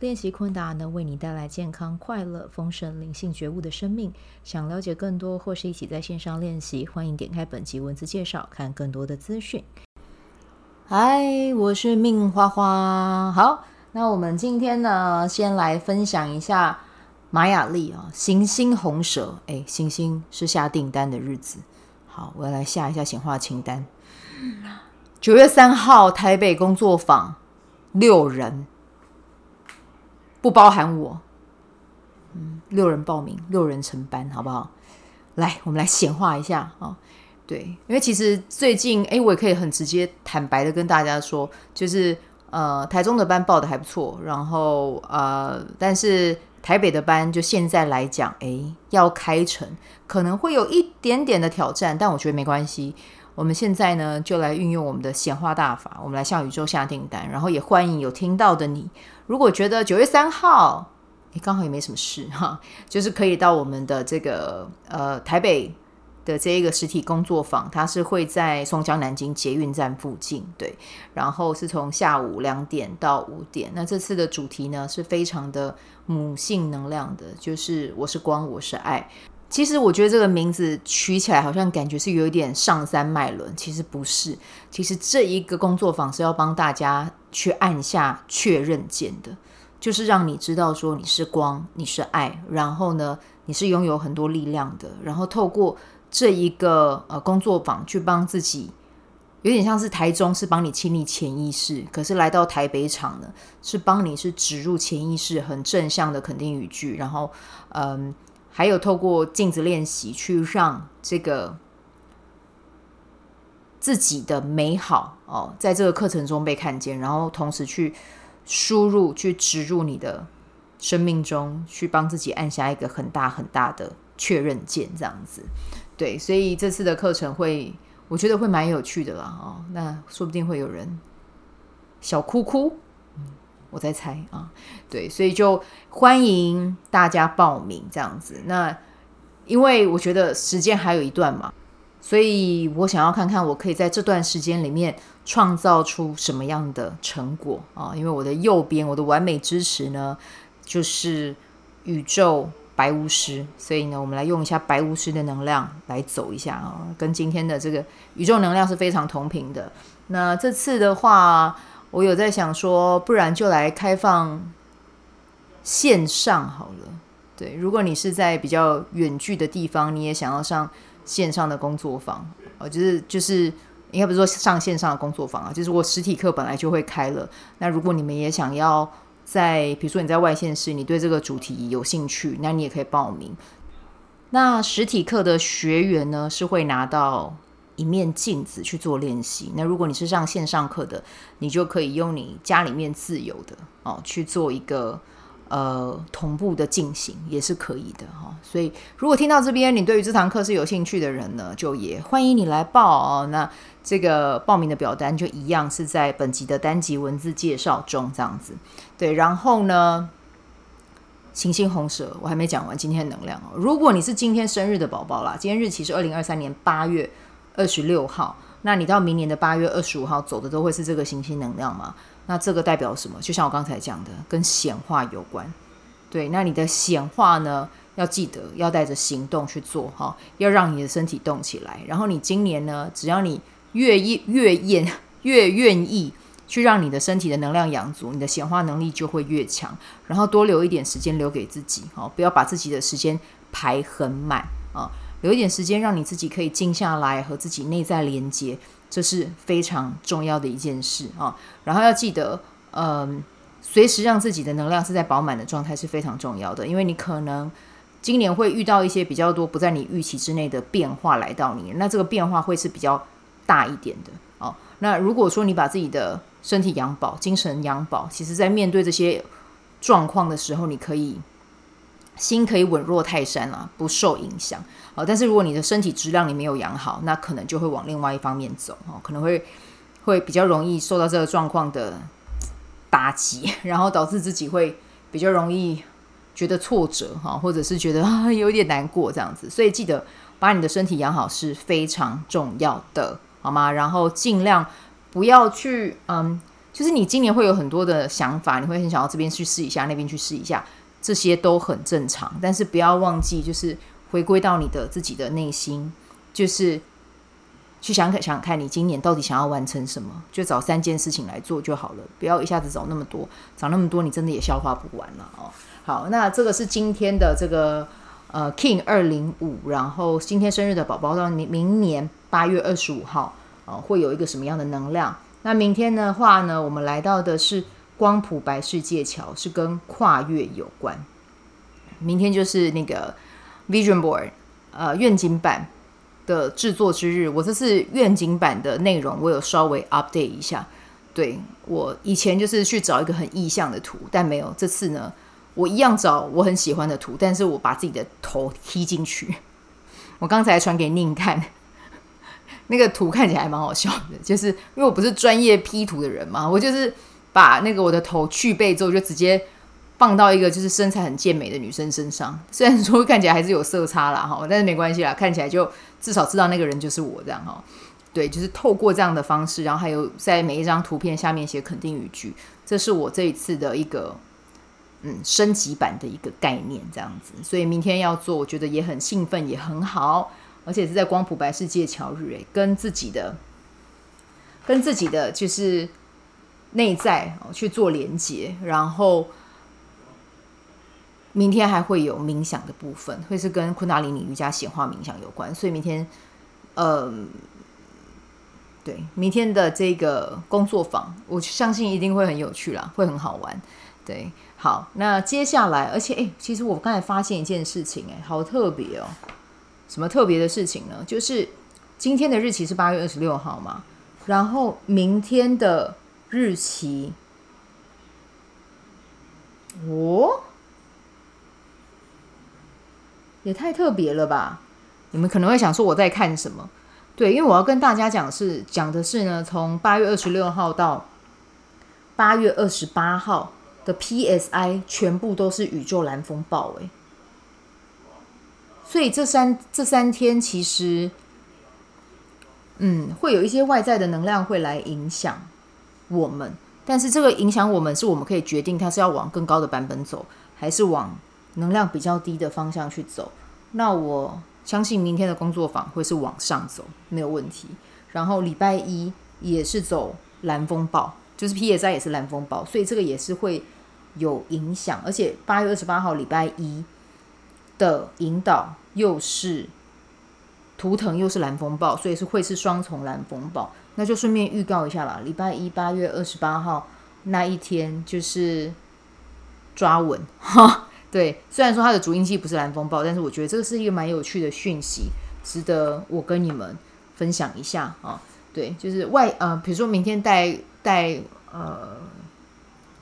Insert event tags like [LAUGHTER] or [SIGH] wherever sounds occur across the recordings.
练习昆达能为你带来健康、快乐、丰盛、灵性觉悟的生命。想了解更多或是一起在线上练习，欢迎点开本集文字介绍，看更多的资讯。嗨，我是命花花。好，那我们今天呢，先来分享一下玛雅历啊，行星红蛇。哎，行星是下订单的日子。好，我要来下一下显化清单。九月三号，台北工作坊，六人。不包含我，嗯，六人报名，六人成班，好不好？来，我们来显化一下啊、哦。对，因为其实最近，哎，我也可以很直接、坦白的跟大家说，就是呃，台中的班报的还不错，然后呃，但是台北的班就现在来讲，哎，要开成可能会有一点点的挑战，但我觉得没关系。我们现在呢，就来运用我们的显化大法，我们来向宇宙下订单，然后也欢迎有听到的你。如果觉得九月三号，诶，刚好也没什么事哈，[LAUGHS] 就是可以到我们的这个呃台北的这一个实体工作坊，它是会在松江南京捷运站附近，对，然后是从下午两点到五点。那这次的主题呢，是非常的母性能量的，就是我是光，我是爱。其实我觉得这个名字取起来好像感觉是有一点上山脉轮，其实不是。其实这一个工作坊是要帮大家去按下确认键的，就是让你知道说你是光，你是爱，然后呢，你是拥有很多力量的。然后透过这一个呃工作坊去帮自己，有点像是台中是帮你清理潜意识，可是来到台北场呢，是帮你是植入潜意识很正向的肯定语句，然后嗯。还有透过镜子练习，去让这个自己的美好哦，在这个课程中被看见，然后同时去输入、去植入你的生命中，去帮自己按下一个很大很大的确认键，这样子。对，所以这次的课程会，我觉得会蛮有趣的啦。哦，那说不定会有人小哭哭。我在猜啊，对，所以就欢迎大家报名这样子。那因为我觉得时间还有一段嘛，所以我想要看看我可以在这段时间里面创造出什么样的成果啊。因为我的右边，我的完美支持呢，就是宇宙白巫师，所以呢，我们来用一下白巫师的能量来走一下啊，跟今天的这个宇宙能量是非常同频的。那这次的话。我有在想说，不然就来开放线上好了。对，如果你是在比较远距的地方，你也想要上线上的工作坊，哦，就是就是应该不是说上线上的工作坊啊，就是我实体课本来就会开了。那如果你们也想要在，比如说你在外县市，你对这个主题有兴趣，那你也可以报名。那实体课的学员呢，是会拿到。一面镜子去做练习。那如果你是上线上课的，你就可以用你家里面自由的哦去做一个呃同步的进行，也是可以的哈、所以如果听到这边，你对于这堂课是有兴趣的人呢，就也欢迎你来报哦。那这个报名的表单就一样是在本集的单集文字介绍中这样子。对，然后呢，行星红蛇我还没讲完今天的能量哦。如果你是今天生日的宝宝啦，今天日期是二零二三年八月。二十六号，那你到明年的八月二十五号走的都会是这个行星能量吗？那这个代表什么？就像我刚才讲的，跟显化有关。对，那你的显化呢，要记得要带着行动去做哈，要让你的身体动起来。然后你今年呢，只要你越越愿 [LAUGHS] 越愿意去让你的身体的能量养足，你的显化能力就会越强。然后多留一点时间留给自己，哈，不要把自己的时间排很满啊。有一点时间让你自己可以静下来和自己内在连接，这是非常重要的一件事啊。然后要记得，嗯，随时让自己的能量是在饱满的状态是非常重要的，因为你可能今年会遇到一些比较多不在你预期之内的变化来到你，那这个变化会是比较大一点的哦。那如果说你把自己的身体养饱、精神养饱，其实在面对这些状况的时候，你可以心可以稳若泰山啊，不受影响啊。但是如果你的身体质量你没有养好，那可能就会往另外一方面走哦，可能会会比较容易受到这个状况的打击，[LAUGHS] 然后导致自己会比较容易觉得挫折哈，或者是觉得啊 [LAUGHS] 有点难过这样子。所以记得把你的身体养好是非常重要的，好吗？然后尽量不要去嗯，就是你今年会有很多的想法，你会很想要这边去试一下，那边去试一下。这些都很正常，但是不要忘记，就是回归到你的自己的内心，就是去想想看，你今年到底想要完成什么，就找三件事情来做就好了，不要一下子找那么多，找那么多你真的也消化不完了哦。好，那这个是今天的这个呃 King 二零五，然后今天生日的宝宝到明明年八月二十五号，啊，会有一个什么样的能量？那明天的话呢，我们来到的是。光谱白世界桥是跟跨越有关，明天就是那个 Vision Board 呃愿景版的制作之日。我这次愿景版的内容我有稍微 update 一下，对，我以前就是去找一个很意象的图，但没有这次呢，我一样找我很喜欢的图，但是我把自己的头踢进去。[LAUGHS] 我刚才传给宁看，那个图看起来还蛮好笑的，就是因为我不是专业 P 图的人嘛，我就是。把那个我的头去背之后，就直接放到一个就是身材很健美的女生身上。虽然说看起来还是有色差啦哈，但是没关系啦，看起来就至少知道那个人就是我这样哈。对，就是透过这样的方式，然后还有在每一张图片下面写肯定语句，这是我这一次的一个嗯升级版的一个概念这样子。所以明天要做，我觉得也很兴奋，也很好，而且是在光谱白世界乔日诶，跟自己的跟自己的就是。内在去做连接，然后明天还会有冥想的部分，会是跟昆达里尼瑜伽显化冥想有关，所以明天，呃，对，明天的这个工作坊，我相信一定会很有趣啦，会很好玩。对，好，那接下来，而且，哎，其实我刚才发现一件事情，哎，好特别哦，什么特别的事情呢？就是今天的日期是八月二十六号嘛，然后明天的。日期，哦，也太特别了吧！你们可能会想说我在看什么？对，因为我要跟大家讲是讲的是呢，从八月二十六号到八月二十八号的 PSI 全部都是宇宙蓝风暴诶，所以这三这三天其实，嗯，会有一些外在的能量会来影响。我们，但是这个影响我们是我们可以决定，它是要往更高的版本走，还是往能量比较低的方向去走。那我相信明天的工作坊会是往上走，没有问题。然后礼拜一也是走蓝风暴，就是 PSI 也是蓝风暴，所以这个也是会有影响。而且八月二十八号礼拜一的引导又是图腾又是蓝风暴，所以是会是双重蓝风暴。那就顺便预告一下啦，礼拜一八月二十八号那一天就是抓稳哈。对，虽然说它的主音器不是蓝风暴，但是我觉得这个是一个蛮有趣的讯息，值得我跟你们分享一下啊。对，就是外呃，比如说明天带带呃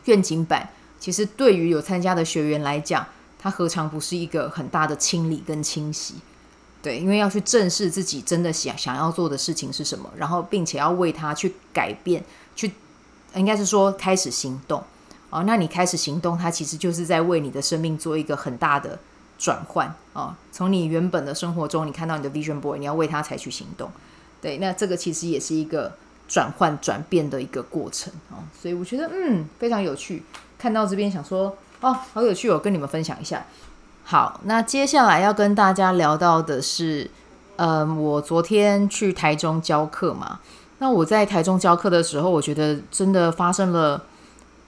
愿景版，其实对于有参加的学员来讲，它何尝不是一个很大的清理跟清洗？对，因为要去正视自己真的想想要做的事情是什么，然后并且要为他去改变，去应该是说开始行动哦。那你开始行动，它其实就是在为你的生命做一个很大的转换哦。从你原本的生活中，你看到你的 Vision Board，你要为它采取行动。对，那这个其实也是一个转换转变的一个过程哦。所以我觉得嗯非常有趣。看到这边想说哦，好有趣，我跟你们分享一下。好，那接下来要跟大家聊到的是，嗯，我昨天去台中教课嘛。那我在台中教课的时候，我觉得真的发生了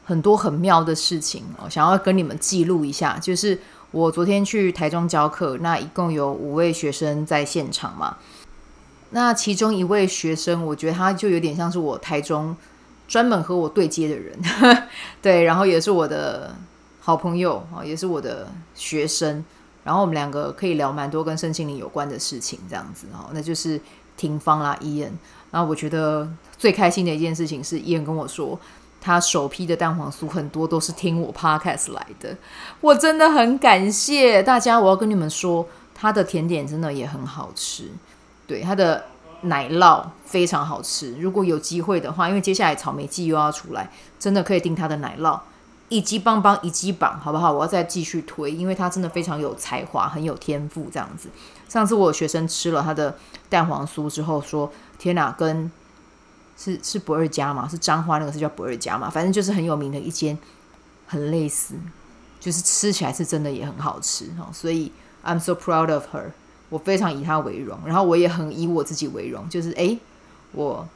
很多很妙的事情我，想要跟你们记录一下。就是我昨天去台中教课，那一共有五位学生在现场嘛。那其中一位学生，我觉得他就有点像是我台中专门和我对接的人，[LAUGHS] 对，然后也是我的。好朋友啊，也是我的学生，然后我们两个可以聊蛮多跟身心灵有关的事情，这样子哦，那就是廷芳啦，伊恩。然后我觉得最开心的一件事情是，伊恩跟我说，他首批的蛋黄酥很多都是听我 podcast 来的，我真的很感谢大家。我要跟你们说，他的甜点真的也很好吃，对，他的奶酪非常好吃。如果有机会的话，因为接下来草莓季又要出来，真的可以订他的奶酪，一级棒棒，一级棒，好不好？我要再继续推，因为他真的非常有才华，很有天赋，这样子。上次我有学生吃了他的蛋黄酥之后说：“天哪，跟……”是是不二家嘛？是彰化那个是叫不二家嘛？反正就是很有名的一间，很类似，就是吃起来是真的也很好吃哈。所以 I'm so proud of her，我非常以她为荣，然后我也很以我自己为荣，就是诶，我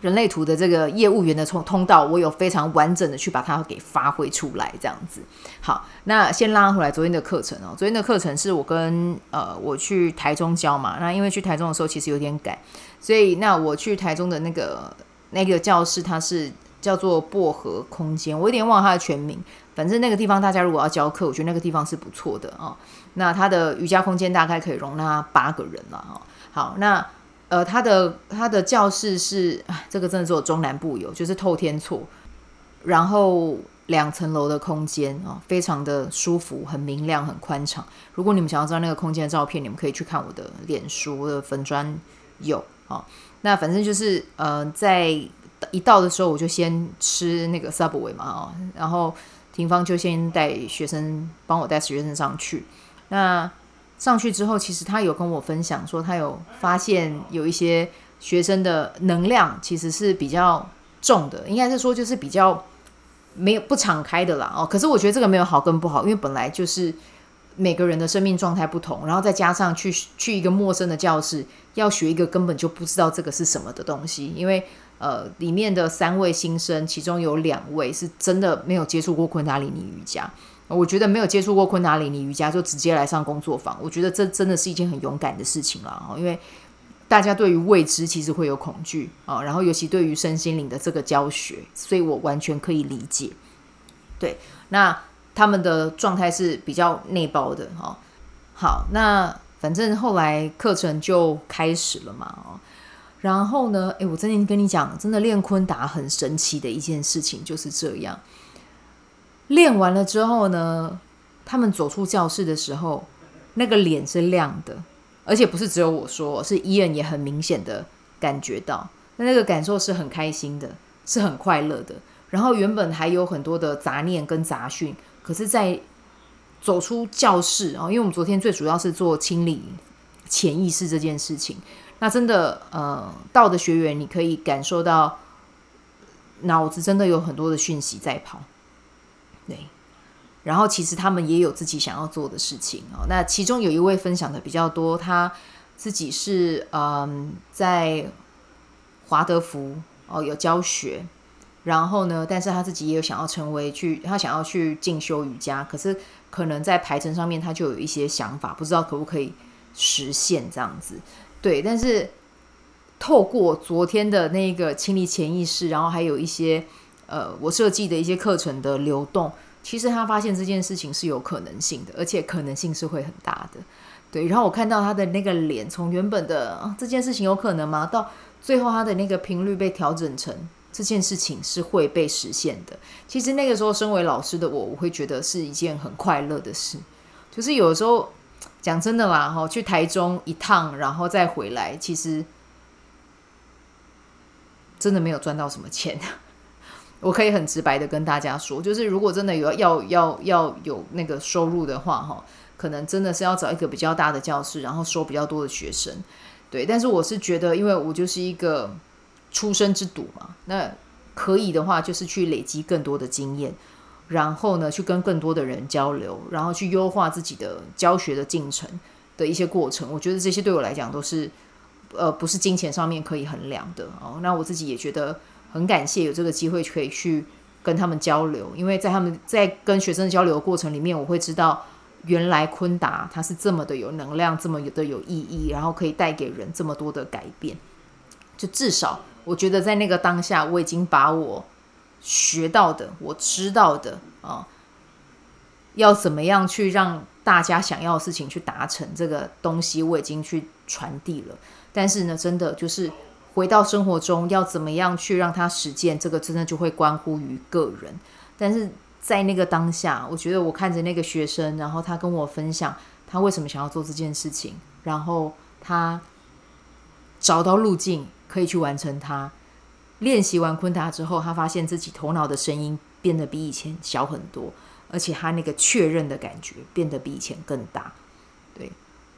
人类图的这个业务员的通通道，我有非常完整的去把它给发挥出来，这样子。好，那先拉回来昨天的课程哦。昨天的课程是我跟呃我去台中教嘛，那因为去台中的时候其实有点赶。所以，那我去台中的那个那个教室，它是叫做薄荷空间，我有点忘了它的全名。反正那个地方，大家如果要教课，我觉得那个地方是不错的哦。那它的瑜伽空间大概可以容纳八个人了哈。好，那呃，它的它的教室是，这个真的只有中南部有，就是透天厝，然后两层楼的空间啊，非常的舒服，很明亮，很宽敞。如果你们想要知道那个空间的照片，你们可以去看我的脸书我的粉专有。好，那反正就是，呃，在一到的时候，我就先吃那个 Subway 嘛，哦，然后廷芳就先带学生，帮我带学生上去。那上去之后，其实他有跟我分享说，他有发现有一些学生的能量其实是比较重的，应该是说就是比较没有不敞开的啦，哦，可是我觉得这个没有好跟不好，因为本来就是。每个人的生命状态不同，然后再加上去去一个陌生的教室，要学一个根本就不知道这个是什么的东西。因为呃，里面的三位新生，其中有两位是真的没有接触过昆达里尼瑜伽。我觉得没有接触过昆达里尼瑜伽就直接来上工作坊，我觉得这真的是一件很勇敢的事情了。因为大家对于未知其实会有恐惧啊，然后尤其对于身心灵的这个教学，所以我完全可以理解。对，那。他们的状态是比较内包的哈，好，那反正后来课程就开始了嘛，哦，然后呢，诶，我真的跟你讲，真的练昆达很神奇的一件事情就是这样，练完了之后呢，他们走出教室的时候，那个脸是亮的，而且不是只有我说，是伊恩也很明显的感觉到，那那个感受是很开心的，是很快乐的，然后原本还有很多的杂念跟杂讯。可是，在走出教室啊，因为我们昨天最主要是做清理潜意识这件事情。那真的，呃，到的学员你可以感受到脑子真的有很多的讯息在跑，对。然后其实他们也有自己想要做的事情啊。那其中有一位分享的比较多，他自己是嗯在华德福哦有教学。然后呢，但是他自己也有想要成为去，他想要去进修瑜伽，可是可能在排程上面他就有一些想法，不知道可不可以实现这样子。对，但是透过昨天的那个清理潜意识，然后还有一些呃我设计的一些课程的流动，其实他发现这件事情是有可能性的，而且可能性是会很大的。对，然后我看到他的那个脸，从原本的，这件事情有可能吗？到最后他的那个频率被调整成。这件事情是会被实现的。其实那个时候，身为老师的我，我会觉得是一件很快乐的事。就是有时候讲真的啦，哈，去台中一趟，然后再回来，其实真的没有赚到什么钱。我可以很直白的跟大家说，就是如果真的有要要要有那个收入的话，哈，可能真的是要找一个比较大的教室，然后收比较多的学生。对，但是我是觉得，因为我就是一个。初生之犊嘛，那可以的话，就是去累积更多的经验，然后呢，去跟更多的人交流，然后去优化自己的教学的进程的一些过程。我觉得这些对我来讲都是，呃，不是金钱上面可以衡量的哦。那我自己也觉得很感谢有这个机会可以去跟他们交流，因为在他们在跟学生交流的过程里面，我会知道原来昆达它是这么的有能量，这么的有意义，然后可以带给人这么多的改变，就至少。我觉得在那个当下，我已经把我学到的、我知道的啊，要怎么样去让大家想要的事情去达成这个东西，我已经去传递了。但是呢，真的就是回到生活中要怎么样去让他实践，这个真的就会关乎于个人。但是在那个当下，我觉得我看着那个学生，然后他跟我分享他为什么想要做这件事情，然后他找到路径可以去完成它。练习完昆达之后，他发现自己头脑的声音变得比以前小很多，而且他那个确认的感觉变得比以前更大。对，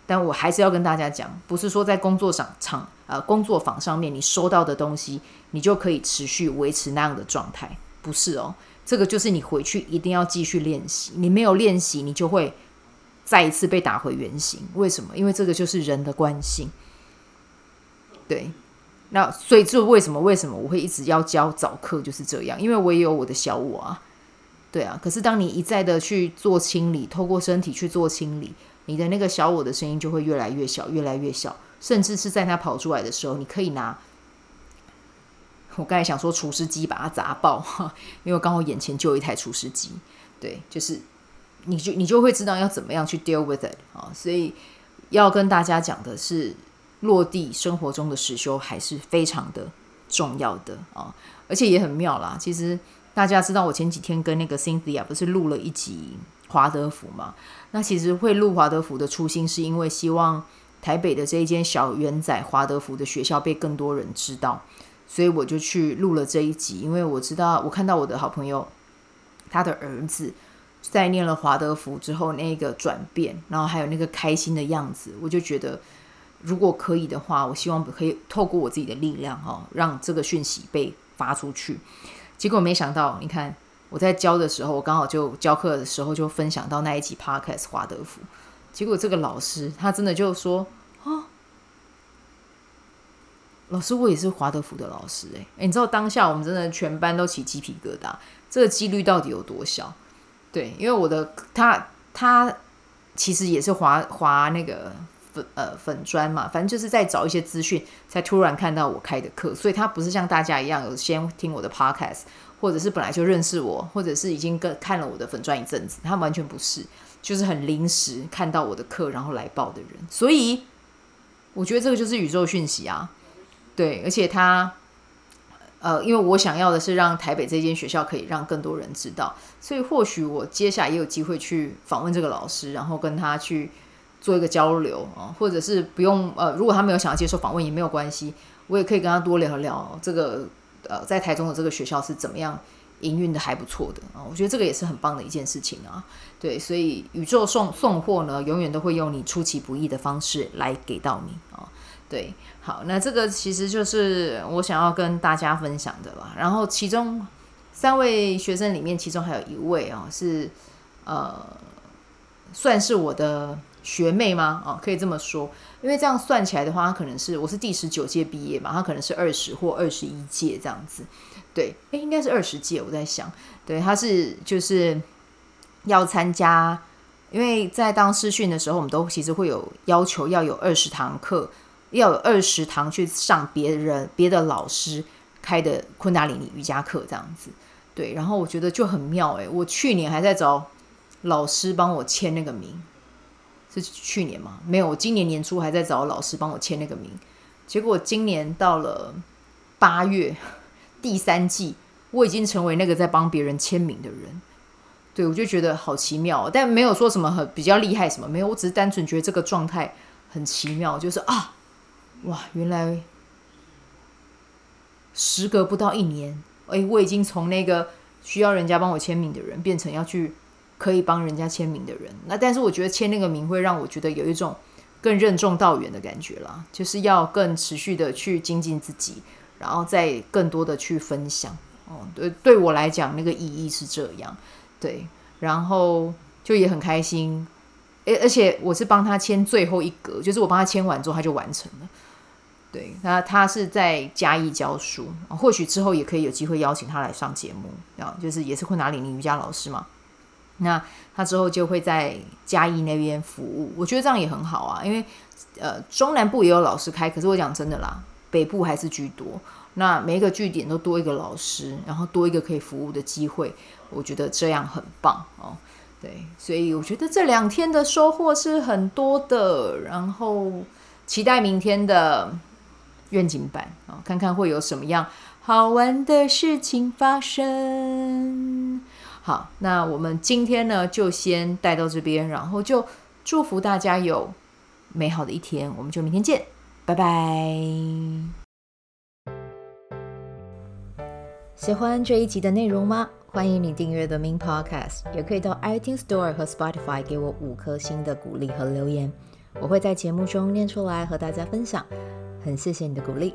但我还是要跟大家讲，不是说在工作上场呃工作坊上面你收到的东西，你就可以持续维持那样的状态，不是哦。这个就是你回去一定要继续练习，你没有练习，你就会再一次被打回原形。为什么？因为这个就是人的惯性。对。那所以，这为什么？为什么我会一直要教早课？就是这样，因为我也有我的小我啊，对啊。可是当你一再的去做清理，透过身体去做清理，你的那个小我的声音就会越来越小，越来越小，甚至是在它跑出来的时候，你可以拿我刚才想说除湿机把它砸爆，[LAUGHS] 因为刚好眼前就有一台除湿机，对，就是你就你就会知道要怎么样去 deal with it 啊。所以要跟大家讲的是。落地生活中的实修还是非常的重要的啊，而且也很妙啦。其实大家知道，我前几天跟那个 Cynthia 不是录了一集华德福嘛？那其实会录华德福的初心，是因为希望台北的这一间小元仔华德福的学校被更多人知道，所以我就去录了这一集。因为我知道，我看到我的好朋友他的儿子在念了华德福之后那个转变，然后还有那个开心的样子，我就觉得。如果可以的话，我希望可以透过我自己的力量哈，让这个讯息被发出去。结果没想到，你看我在教的时候，我刚好就教课的时候就分享到那一集 Podcast 华德福。结果这个老师他真的就说：“哦，老师，我也是华德福的老师。”哎，你知道当下我们真的全班都起鸡皮疙瘩，这个几率到底有多小？对，因为我的他他其实也是华华那个。粉呃粉砖嘛，反正就是在找一些资讯，才突然看到我开的课，所以他不是像大家一样有先听我的 podcast，或者是本来就认识我，或者是已经跟看了我的粉钻一阵子，他完全不是，就是很临时看到我的课然后来报的人，所以我觉得这个就是宇宙讯息啊，对，而且他呃，因为我想要的是让台北这间学校可以让更多人知道，所以或许我接下来也有机会去访问这个老师，然后跟他去。做一个交流啊，或者是不用呃，如果他没有想要接受访问也没有关系，我也可以跟他多聊聊这个呃，在台中的这个学校是怎么样营运的还不错的啊，我觉得这个也是很棒的一件事情啊。对，所以宇宙送送货呢，永远都会用你出其不意的方式来给到你啊。对，好，那这个其实就是我想要跟大家分享的了。然后其中三位学生里面，其中还有一位啊是呃，算是我的。学妹吗？哦，可以这么说，因为这样算起来的话，他可能是我是第十九届毕业嘛，他可能是二十或二十一届这样子。对，诶，应该是二十届。我在想，对，他是就是要参加，因为在当师训的时候，我们都其实会有要求，要有二十堂课，要有二十堂去上别人别的老师开的昆达里尼瑜伽课这样子。对，然后我觉得就很妙诶，我去年还在找老师帮我签那个名。是去年吗？没有，我今年年初还在找老师帮我签那个名，结果今年到了八月第三季，我已经成为那个在帮别人签名的人。对，我就觉得好奇妙，但没有说什么很比较厉害什么，没有，我只是单纯觉得这个状态很奇妙，就是啊，哇，原来时隔不到一年，诶，我已经从那个需要人家帮我签名的人，变成要去。可以帮人家签名的人，那但是我觉得签那个名会让我觉得有一种更任重道远的感觉啦，就是要更持续的去精进自己，然后再更多的去分享。哦，对，对我来讲那个意义是这样，对，然后就也很开心，而而且我是帮他签最后一格，就是我帮他签完之后他就完成了。对，那他是在嘉义教书，或许之后也可以有机会邀请他来上节目，啊，就是也是昆达里尼瑜伽老师嘛。那他之后就会在嘉义那边服务，我觉得这样也很好啊，因为呃中南部也有老师开，可是我讲真的啦，北部还是居多。那每一个据点都多一个老师，然后多一个可以服务的机会，我觉得这样很棒哦。对，所以我觉得这两天的收获是很多的，然后期待明天的愿景版啊，看看会有什么样好玩的事情发生。好，那我们今天呢就先带到这边，然后就祝福大家有美好的一天，我们就明天见，拜拜。喜欢这一集的内容吗？欢迎你订阅 The Min Podcast，也可以到 iTunes Store 和 Spotify 给我五颗星的鼓励和留言，我会在节目中念出来和大家分享。很谢谢你的鼓励，